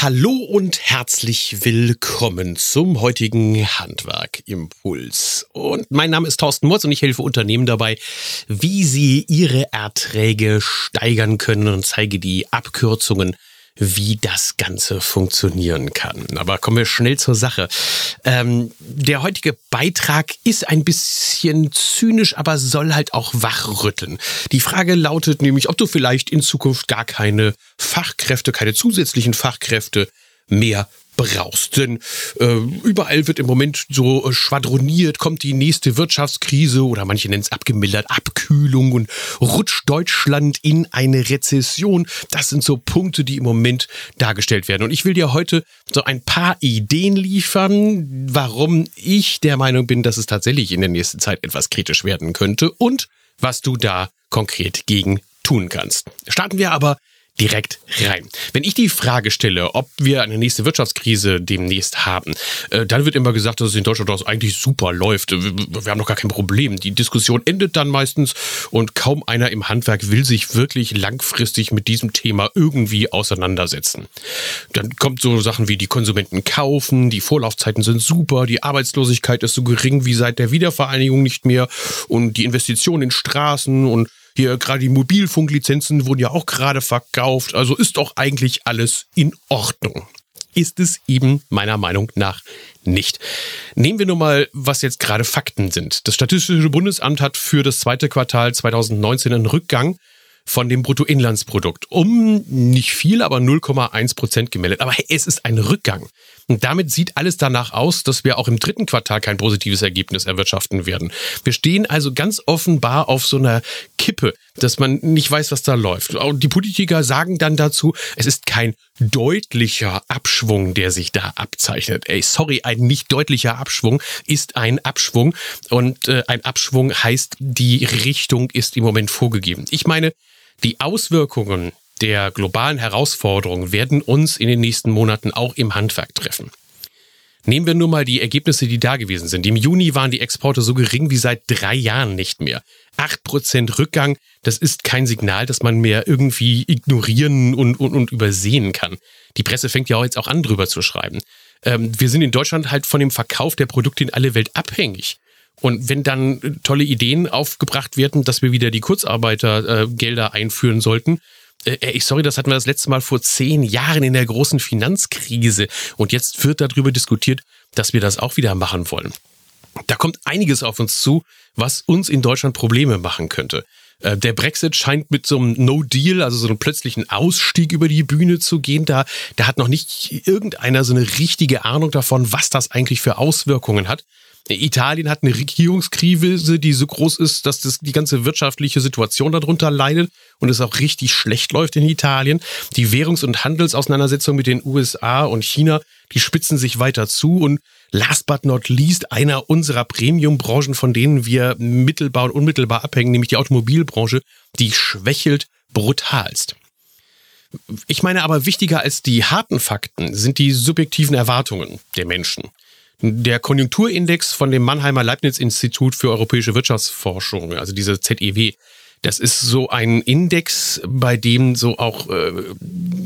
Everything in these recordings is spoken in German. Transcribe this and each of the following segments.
Hallo und herzlich willkommen zum heutigen Handwerkimpuls. Und mein Name ist Thorsten Murz und ich helfe Unternehmen dabei, wie sie ihre Erträge steigern können und zeige die Abkürzungen wie das Ganze funktionieren kann. Aber kommen wir schnell zur Sache. Ähm, der heutige Beitrag ist ein bisschen zynisch, aber soll halt auch wachrütteln. Die Frage lautet nämlich, ob du vielleicht in Zukunft gar keine Fachkräfte, keine zusätzlichen Fachkräfte mehr brauchst. Denn äh, überall wird im Moment so äh, schwadroniert, kommt die nächste Wirtschaftskrise oder manche nennen es abgemildert Abkühlung und rutscht Deutschland in eine Rezession. Das sind so Punkte, die im Moment dargestellt werden. Und ich will dir heute so ein paar Ideen liefern, warum ich der Meinung bin, dass es tatsächlich in der nächsten Zeit etwas kritisch werden könnte und was du da konkret gegen tun kannst. Starten wir aber direkt rein. Wenn ich die Frage stelle, ob wir eine nächste Wirtschaftskrise demnächst haben, äh, dann wird immer gesagt, dass es in Deutschland das eigentlich super läuft. Wir haben noch gar kein Problem. Die Diskussion endet dann meistens und kaum einer im Handwerk will sich wirklich langfristig mit diesem Thema irgendwie auseinandersetzen. Dann kommt so Sachen wie die Konsumenten kaufen, die Vorlaufzeiten sind super, die Arbeitslosigkeit ist so gering wie seit der Wiedervereinigung nicht mehr und die Investitionen in Straßen und hier gerade die Mobilfunklizenzen wurden ja auch gerade verkauft. Also ist doch eigentlich alles in Ordnung. Ist es eben meiner Meinung nach nicht. Nehmen wir nur mal, was jetzt gerade Fakten sind. Das Statistische Bundesamt hat für das zweite Quartal 2019 einen Rückgang von dem Bruttoinlandsprodukt um nicht viel, aber 0,1 Prozent gemeldet. Aber es ist ein Rückgang. Und damit sieht alles danach aus, dass wir auch im dritten Quartal kein positives Ergebnis erwirtschaften werden. Wir stehen also ganz offenbar auf so einer Kippe, dass man nicht weiß, was da läuft. Und die Politiker sagen dann dazu, es ist kein deutlicher Abschwung, der sich da abzeichnet. Ey, sorry, ein nicht deutlicher Abschwung ist ein Abschwung. Und äh, ein Abschwung heißt, die Richtung ist im Moment vorgegeben. Ich meine, die Auswirkungen der globalen Herausforderungen werden uns in den nächsten Monaten auch im Handwerk treffen. Nehmen wir nur mal die Ergebnisse, die da gewesen sind. Im Juni waren die Exporte so gering wie seit drei Jahren nicht mehr. Acht Prozent Rückgang, das ist kein Signal, das man mehr irgendwie ignorieren und, und, und übersehen kann. Die Presse fängt ja auch jetzt auch an, drüber zu schreiben. Ähm, wir sind in Deutschland halt von dem Verkauf der Produkte in alle Welt abhängig. Und wenn dann tolle Ideen aufgebracht werden, dass wir wieder die Kurzarbeitergelder äh, einführen sollten, äh, ich sorry, das hatten wir das letzte Mal vor zehn Jahren in der großen Finanzkrise. Und jetzt wird darüber diskutiert, dass wir das auch wieder machen wollen. Da kommt einiges auf uns zu, was uns in Deutschland Probleme machen könnte. Äh, der Brexit scheint mit so einem No-Deal, also so einem plötzlichen Ausstieg über die Bühne zu gehen. Da, da hat noch nicht irgendeiner so eine richtige Ahnung davon, was das eigentlich für Auswirkungen hat. Italien hat eine Regierungskrise, die so groß ist, dass das die ganze wirtschaftliche Situation darunter leidet und es auch richtig schlecht läuft in Italien. Die Währungs- und Handelsauseinandersetzung mit den USA und China, die spitzen sich weiter zu und last but not least einer unserer Premium-Branchen, von denen wir mittelbar und unmittelbar abhängen, nämlich die Automobilbranche, die schwächelt brutalst. Ich meine aber, wichtiger als die harten Fakten sind die subjektiven Erwartungen der Menschen. Der Konjunkturindex von dem Mannheimer Leibniz-Institut für europäische Wirtschaftsforschung, also diese ZEW, das ist so ein Index, bei dem so auch äh,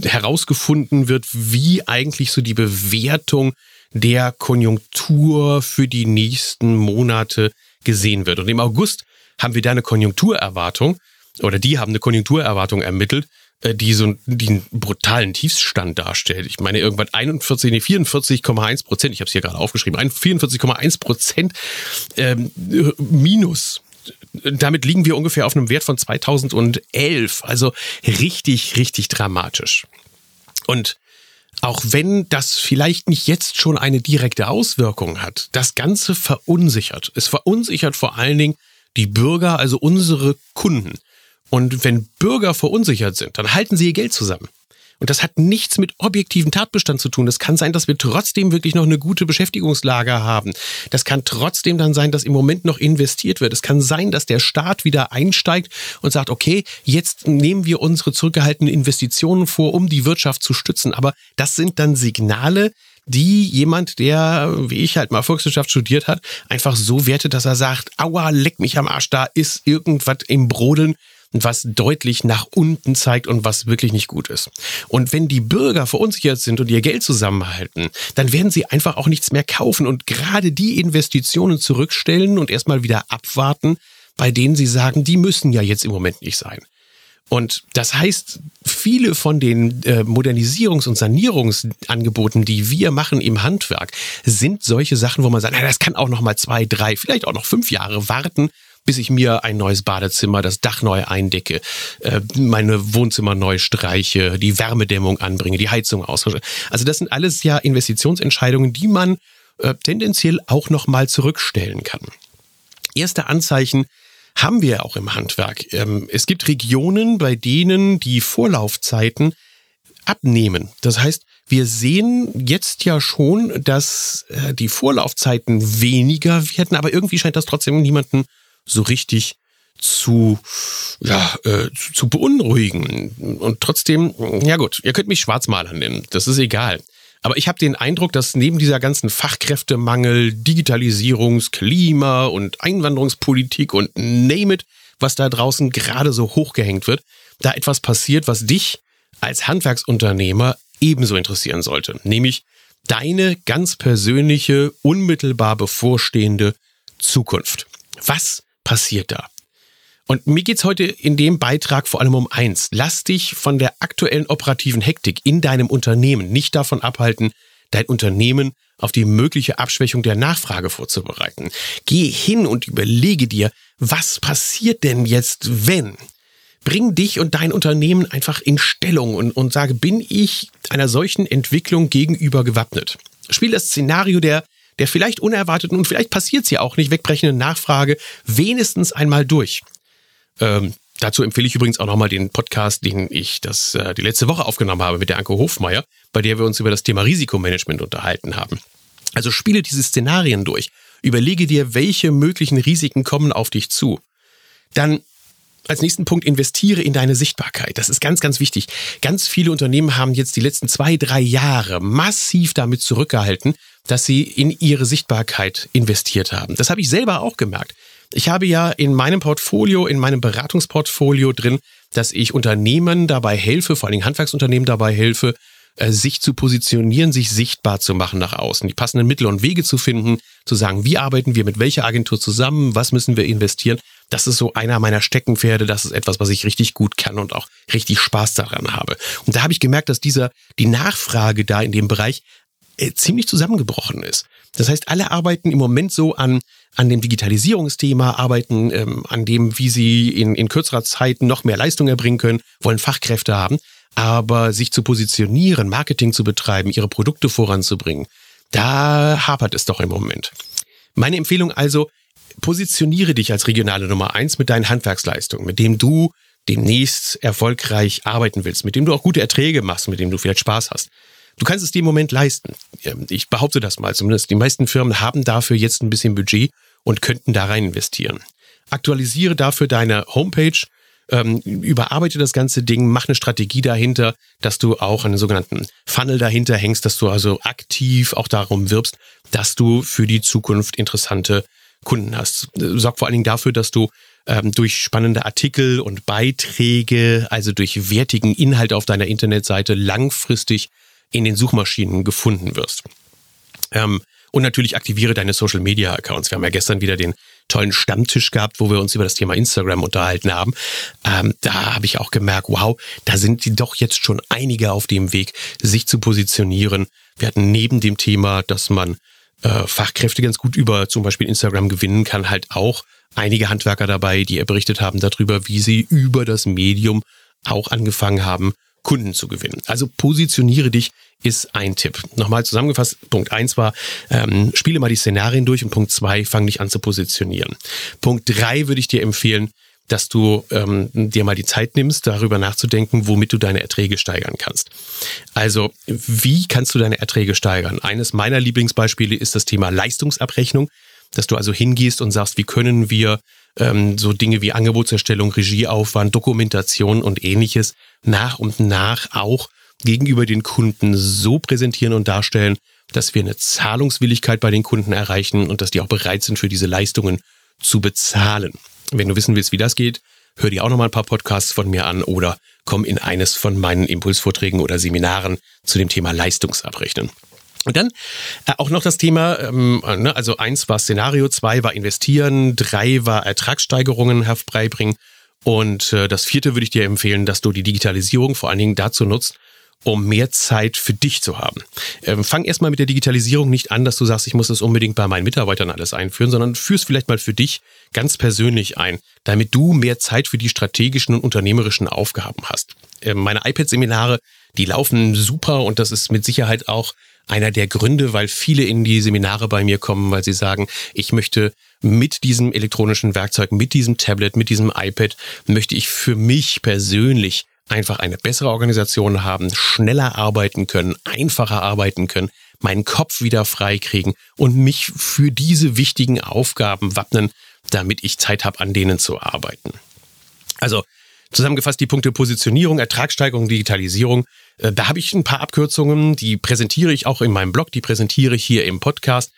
herausgefunden wird, wie eigentlich so die Bewertung der Konjunktur für die nächsten Monate gesehen wird. Und im August haben wir da eine Konjunkturerwartung oder die haben eine Konjunkturerwartung ermittelt, die so die einen brutalen Tiefstand darstellt. Ich meine, irgendwann 41, nee, 44,1 Prozent, ich habe es hier gerade aufgeschrieben, 44,1 Prozent ähm, minus. Damit liegen wir ungefähr auf einem Wert von 2011. Also richtig, richtig dramatisch. Und auch wenn das vielleicht nicht jetzt schon eine direkte Auswirkung hat, das Ganze verunsichert. Es verunsichert vor allen Dingen die Bürger, also unsere Kunden. Und wenn Bürger verunsichert sind, dann halten sie ihr Geld zusammen. Und das hat nichts mit objektivem Tatbestand zu tun. Es kann sein, dass wir trotzdem wirklich noch eine gute Beschäftigungslage haben. Das kann trotzdem dann sein, dass im Moment noch investiert wird. Es kann sein, dass der Staat wieder einsteigt und sagt, okay, jetzt nehmen wir unsere zurückgehaltenen Investitionen vor, um die Wirtschaft zu stützen. Aber das sind dann Signale, die jemand, der, wie ich halt mal Volkswirtschaft studiert hat, einfach so wertet, dass er sagt, aua, leck mich am Arsch, da ist irgendwas im Brodeln was deutlich nach unten zeigt und was wirklich nicht gut ist. Und wenn die Bürger verunsichert sind und ihr Geld zusammenhalten, dann werden sie einfach auch nichts mehr kaufen und gerade die Investitionen zurückstellen und erstmal wieder abwarten, bei denen sie sagen, die müssen ja jetzt im Moment nicht sein. Und das heißt, viele von den äh, Modernisierungs- und Sanierungsangeboten, die wir machen im Handwerk, sind solche Sachen, wo man sagt, na, das kann auch noch mal zwei, drei, vielleicht auch noch fünf Jahre warten, bis ich mir ein neues Badezimmer, das Dach neu eindecke, äh, meine Wohnzimmer neu streiche, die Wärmedämmung anbringe, die Heizung austausche. Also das sind alles ja Investitionsentscheidungen, die man äh, tendenziell auch noch mal zurückstellen kann. Erste Anzeichen haben wir auch im Handwerk. Ähm, es gibt Regionen, bei denen die Vorlaufzeiten abnehmen. Das heißt, wir sehen jetzt ja schon, dass äh, die Vorlaufzeiten weniger werden, aber irgendwie scheint das trotzdem niemanden so richtig zu, ja, äh, zu beunruhigen. Und trotzdem, ja gut, ihr könnt mich Schwarzmaler nennen, das ist egal. Aber ich habe den Eindruck, dass neben dieser ganzen Fachkräftemangel, Digitalisierungs-, Klima- und Einwanderungspolitik und name it, was da draußen gerade so hochgehängt wird, da etwas passiert, was dich als Handwerksunternehmer ebenso interessieren sollte. Nämlich deine ganz persönliche, unmittelbar bevorstehende Zukunft. Was passiert da? Und mir geht's heute in dem Beitrag vor allem um eins. Lass dich von der aktuellen operativen Hektik in deinem Unternehmen nicht davon abhalten, dein Unternehmen auf die mögliche Abschwächung der Nachfrage vorzubereiten. Geh hin und überlege dir, was passiert denn jetzt, wenn? Bring dich und dein Unternehmen einfach in Stellung und, und sage, bin ich einer solchen Entwicklung gegenüber gewappnet? Spiel das Szenario der, der vielleicht unerwarteten und vielleicht passiert es ja auch nicht wegbrechenden Nachfrage wenigstens einmal durch. Ähm, dazu empfehle ich übrigens auch nochmal den Podcast, den ich das, äh, die letzte Woche aufgenommen habe mit der Anke Hofmeier, bei der wir uns über das Thema Risikomanagement unterhalten haben. Also spiele diese Szenarien durch. Überlege dir, welche möglichen Risiken kommen auf dich zu. Dann als nächsten Punkt investiere in deine Sichtbarkeit. Das ist ganz, ganz wichtig. Ganz viele Unternehmen haben jetzt die letzten zwei, drei Jahre massiv damit zurückgehalten, dass sie in ihre Sichtbarkeit investiert haben. Das habe ich selber auch gemerkt. Ich habe ja in meinem Portfolio, in meinem Beratungsportfolio drin, dass ich Unternehmen dabei helfe, vor allem Handwerksunternehmen dabei helfe, äh, sich zu positionieren, sich sichtbar zu machen nach außen, die passenden Mittel und Wege zu finden, zu sagen, wie arbeiten wir mit welcher Agentur zusammen, was müssen wir investieren. Das ist so einer meiner Steckenpferde, das ist etwas, was ich richtig gut kann und auch richtig Spaß daran habe. Und da habe ich gemerkt, dass dieser, die Nachfrage da in dem Bereich äh, ziemlich zusammengebrochen ist. Das heißt, alle arbeiten im Moment so an, an dem Digitalisierungsthema, arbeiten ähm, an dem, wie sie in, in kürzerer Zeit noch mehr Leistung erbringen können, wollen Fachkräfte haben. Aber sich zu positionieren, Marketing zu betreiben, ihre Produkte voranzubringen, da hapert es doch im Moment. Meine Empfehlung also, positioniere dich als regionale Nummer eins mit deinen Handwerksleistungen, mit dem du demnächst erfolgreich arbeiten willst, mit dem du auch gute Erträge machst, mit dem du vielleicht Spaß hast. Du kannst es dir im Moment leisten. Ich behaupte das mal zumindest. Die meisten Firmen haben dafür jetzt ein bisschen Budget und könnten da rein investieren. Aktualisiere dafür deine Homepage, ähm, überarbeite das ganze Ding, mach eine Strategie dahinter, dass du auch einen sogenannten Funnel dahinter hängst, dass du also aktiv auch darum wirbst, dass du für die Zukunft interessante Kunden hast. Sorg vor allen Dingen dafür, dass du ähm, durch spannende Artikel und Beiträge, also durch wertigen Inhalt auf deiner Internetseite langfristig in den Suchmaschinen gefunden wirst. Ähm, und natürlich aktiviere deine Social Media Accounts. Wir haben ja gestern wieder den tollen Stammtisch gehabt, wo wir uns über das Thema Instagram unterhalten haben. Ähm, da habe ich auch gemerkt, wow, da sind die doch jetzt schon einige auf dem Weg, sich zu positionieren. Wir hatten neben dem Thema, dass man äh, Fachkräfte ganz gut über zum Beispiel Instagram gewinnen kann, halt auch einige Handwerker dabei, die berichtet haben darüber, wie sie über das Medium auch angefangen haben, Kunden zu gewinnen. Also positioniere dich ist ein Tipp. Nochmal zusammengefasst, Punkt eins war, ähm, spiele mal die Szenarien durch und Punkt zwei, fang dich an zu positionieren. Punkt drei würde ich dir empfehlen, dass du ähm, dir mal die Zeit nimmst, darüber nachzudenken, womit du deine Erträge steigern kannst. Also, wie kannst du deine Erträge steigern? Eines meiner Lieblingsbeispiele ist das Thema Leistungsabrechnung, dass du also hingehst und sagst, wie können wir ähm, so Dinge wie Angebotserstellung, Regieaufwand, Dokumentation und ähnliches nach und nach auch gegenüber den Kunden so präsentieren und darstellen, dass wir eine Zahlungswilligkeit bei den Kunden erreichen und dass die auch bereit sind, für diese Leistungen zu bezahlen. Wenn du wissen willst, wie das geht, hör dir auch nochmal ein paar Podcasts von mir an oder komm in eines von meinen Impulsvorträgen oder Seminaren zu dem Thema Leistungsabrechnen. Und dann äh, auch noch das Thema, ähm, ne, also eins war Szenario, zwei war Investieren, drei war Ertragssteigerungen herbeibringen und äh, das vierte würde ich dir empfehlen, dass du die Digitalisierung vor allen Dingen dazu nutzt, um mehr Zeit für dich zu haben. Ähm, fang erstmal mit der Digitalisierung nicht an, dass du sagst, ich muss das unbedingt bei meinen Mitarbeitern alles einführen, sondern führst vielleicht mal für dich ganz persönlich ein, damit du mehr Zeit für die strategischen und unternehmerischen Aufgaben hast. Ähm, meine iPad-Seminare, die laufen super und das ist mit Sicherheit auch einer der Gründe, weil viele in die Seminare bei mir kommen, weil sie sagen, ich möchte mit diesem elektronischen Werkzeug, mit diesem Tablet, mit diesem iPad, möchte ich für mich persönlich einfach eine bessere Organisation haben, schneller arbeiten können, einfacher arbeiten können, meinen Kopf wieder frei kriegen und mich für diese wichtigen Aufgaben wappnen, damit ich Zeit habe, an denen zu arbeiten. Also zusammengefasst die Punkte Positionierung, Ertragssteigerung, Digitalisierung. Äh, da habe ich ein paar Abkürzungen, die präsentiere ich auch in meinem Blog, die präsentiere ich hier im Podcast.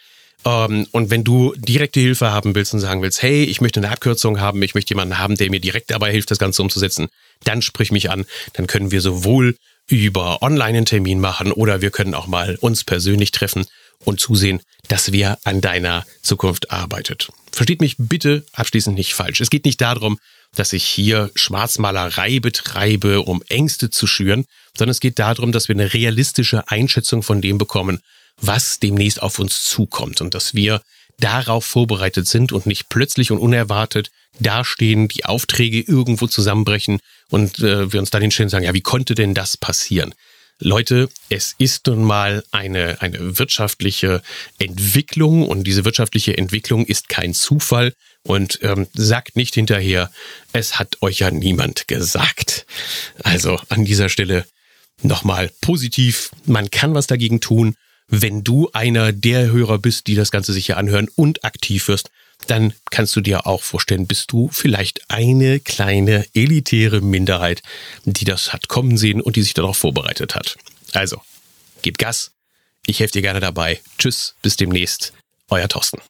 Ähm, und wenn du direkte Hilfe haben willst und sagen willst, hey, ich möchte eine Abkürzung haben, ich möchte jemanden haben, der mir direkt dabei hilft, das Ganze umzusetzen, dann sprich mich an. Dann können wir sowohl über online einen Termin machen oder wir können auch mal uns persönlich treffen und zusehen, dass wir an deiner Zukunft arbeitet. Versteht mich bitte abschließend nicht falsch. Es geht nicht darum, dass ich hier Schwarzmalerei betreibe, um Ängste zu schüren, sondern es geht darum, dass wir eine realistische Einschätzung von dem bekommen, was demnächst auf uns zukommt und dass wir darauf vorbereitet sind und nicht plötzlich und unerwartet dastehen, die Aufträge irgendwo zusammenbrechen und äh, wir uns dann hinstellen und sagen, ja, wie konnte denn das passieren? Leute, es ist nun mal eine, eine wirtschaftliche Entwicklung und diese wirtschaftliche Entwicklung ist kein Zufall und ähm, sagt nicht hinterher, es hat euch ja niemand gesagt. Also an dieser Stelle nochmal positiv, man kann was dagegen tun. Wenn du einer der Hörer bist, die das Ganze sich hier anhören und aktiv wirst, dann kannst du dir auch vorstellen, bist du vielleicht eine kleine elitäre Minderheit, die das hat kommen sehen und die sich darauf vorbereitet hat. Also, gib Gas. Ich helfe dir gerne dabei. Tschüss, bis demnächst. Euer Thorsten.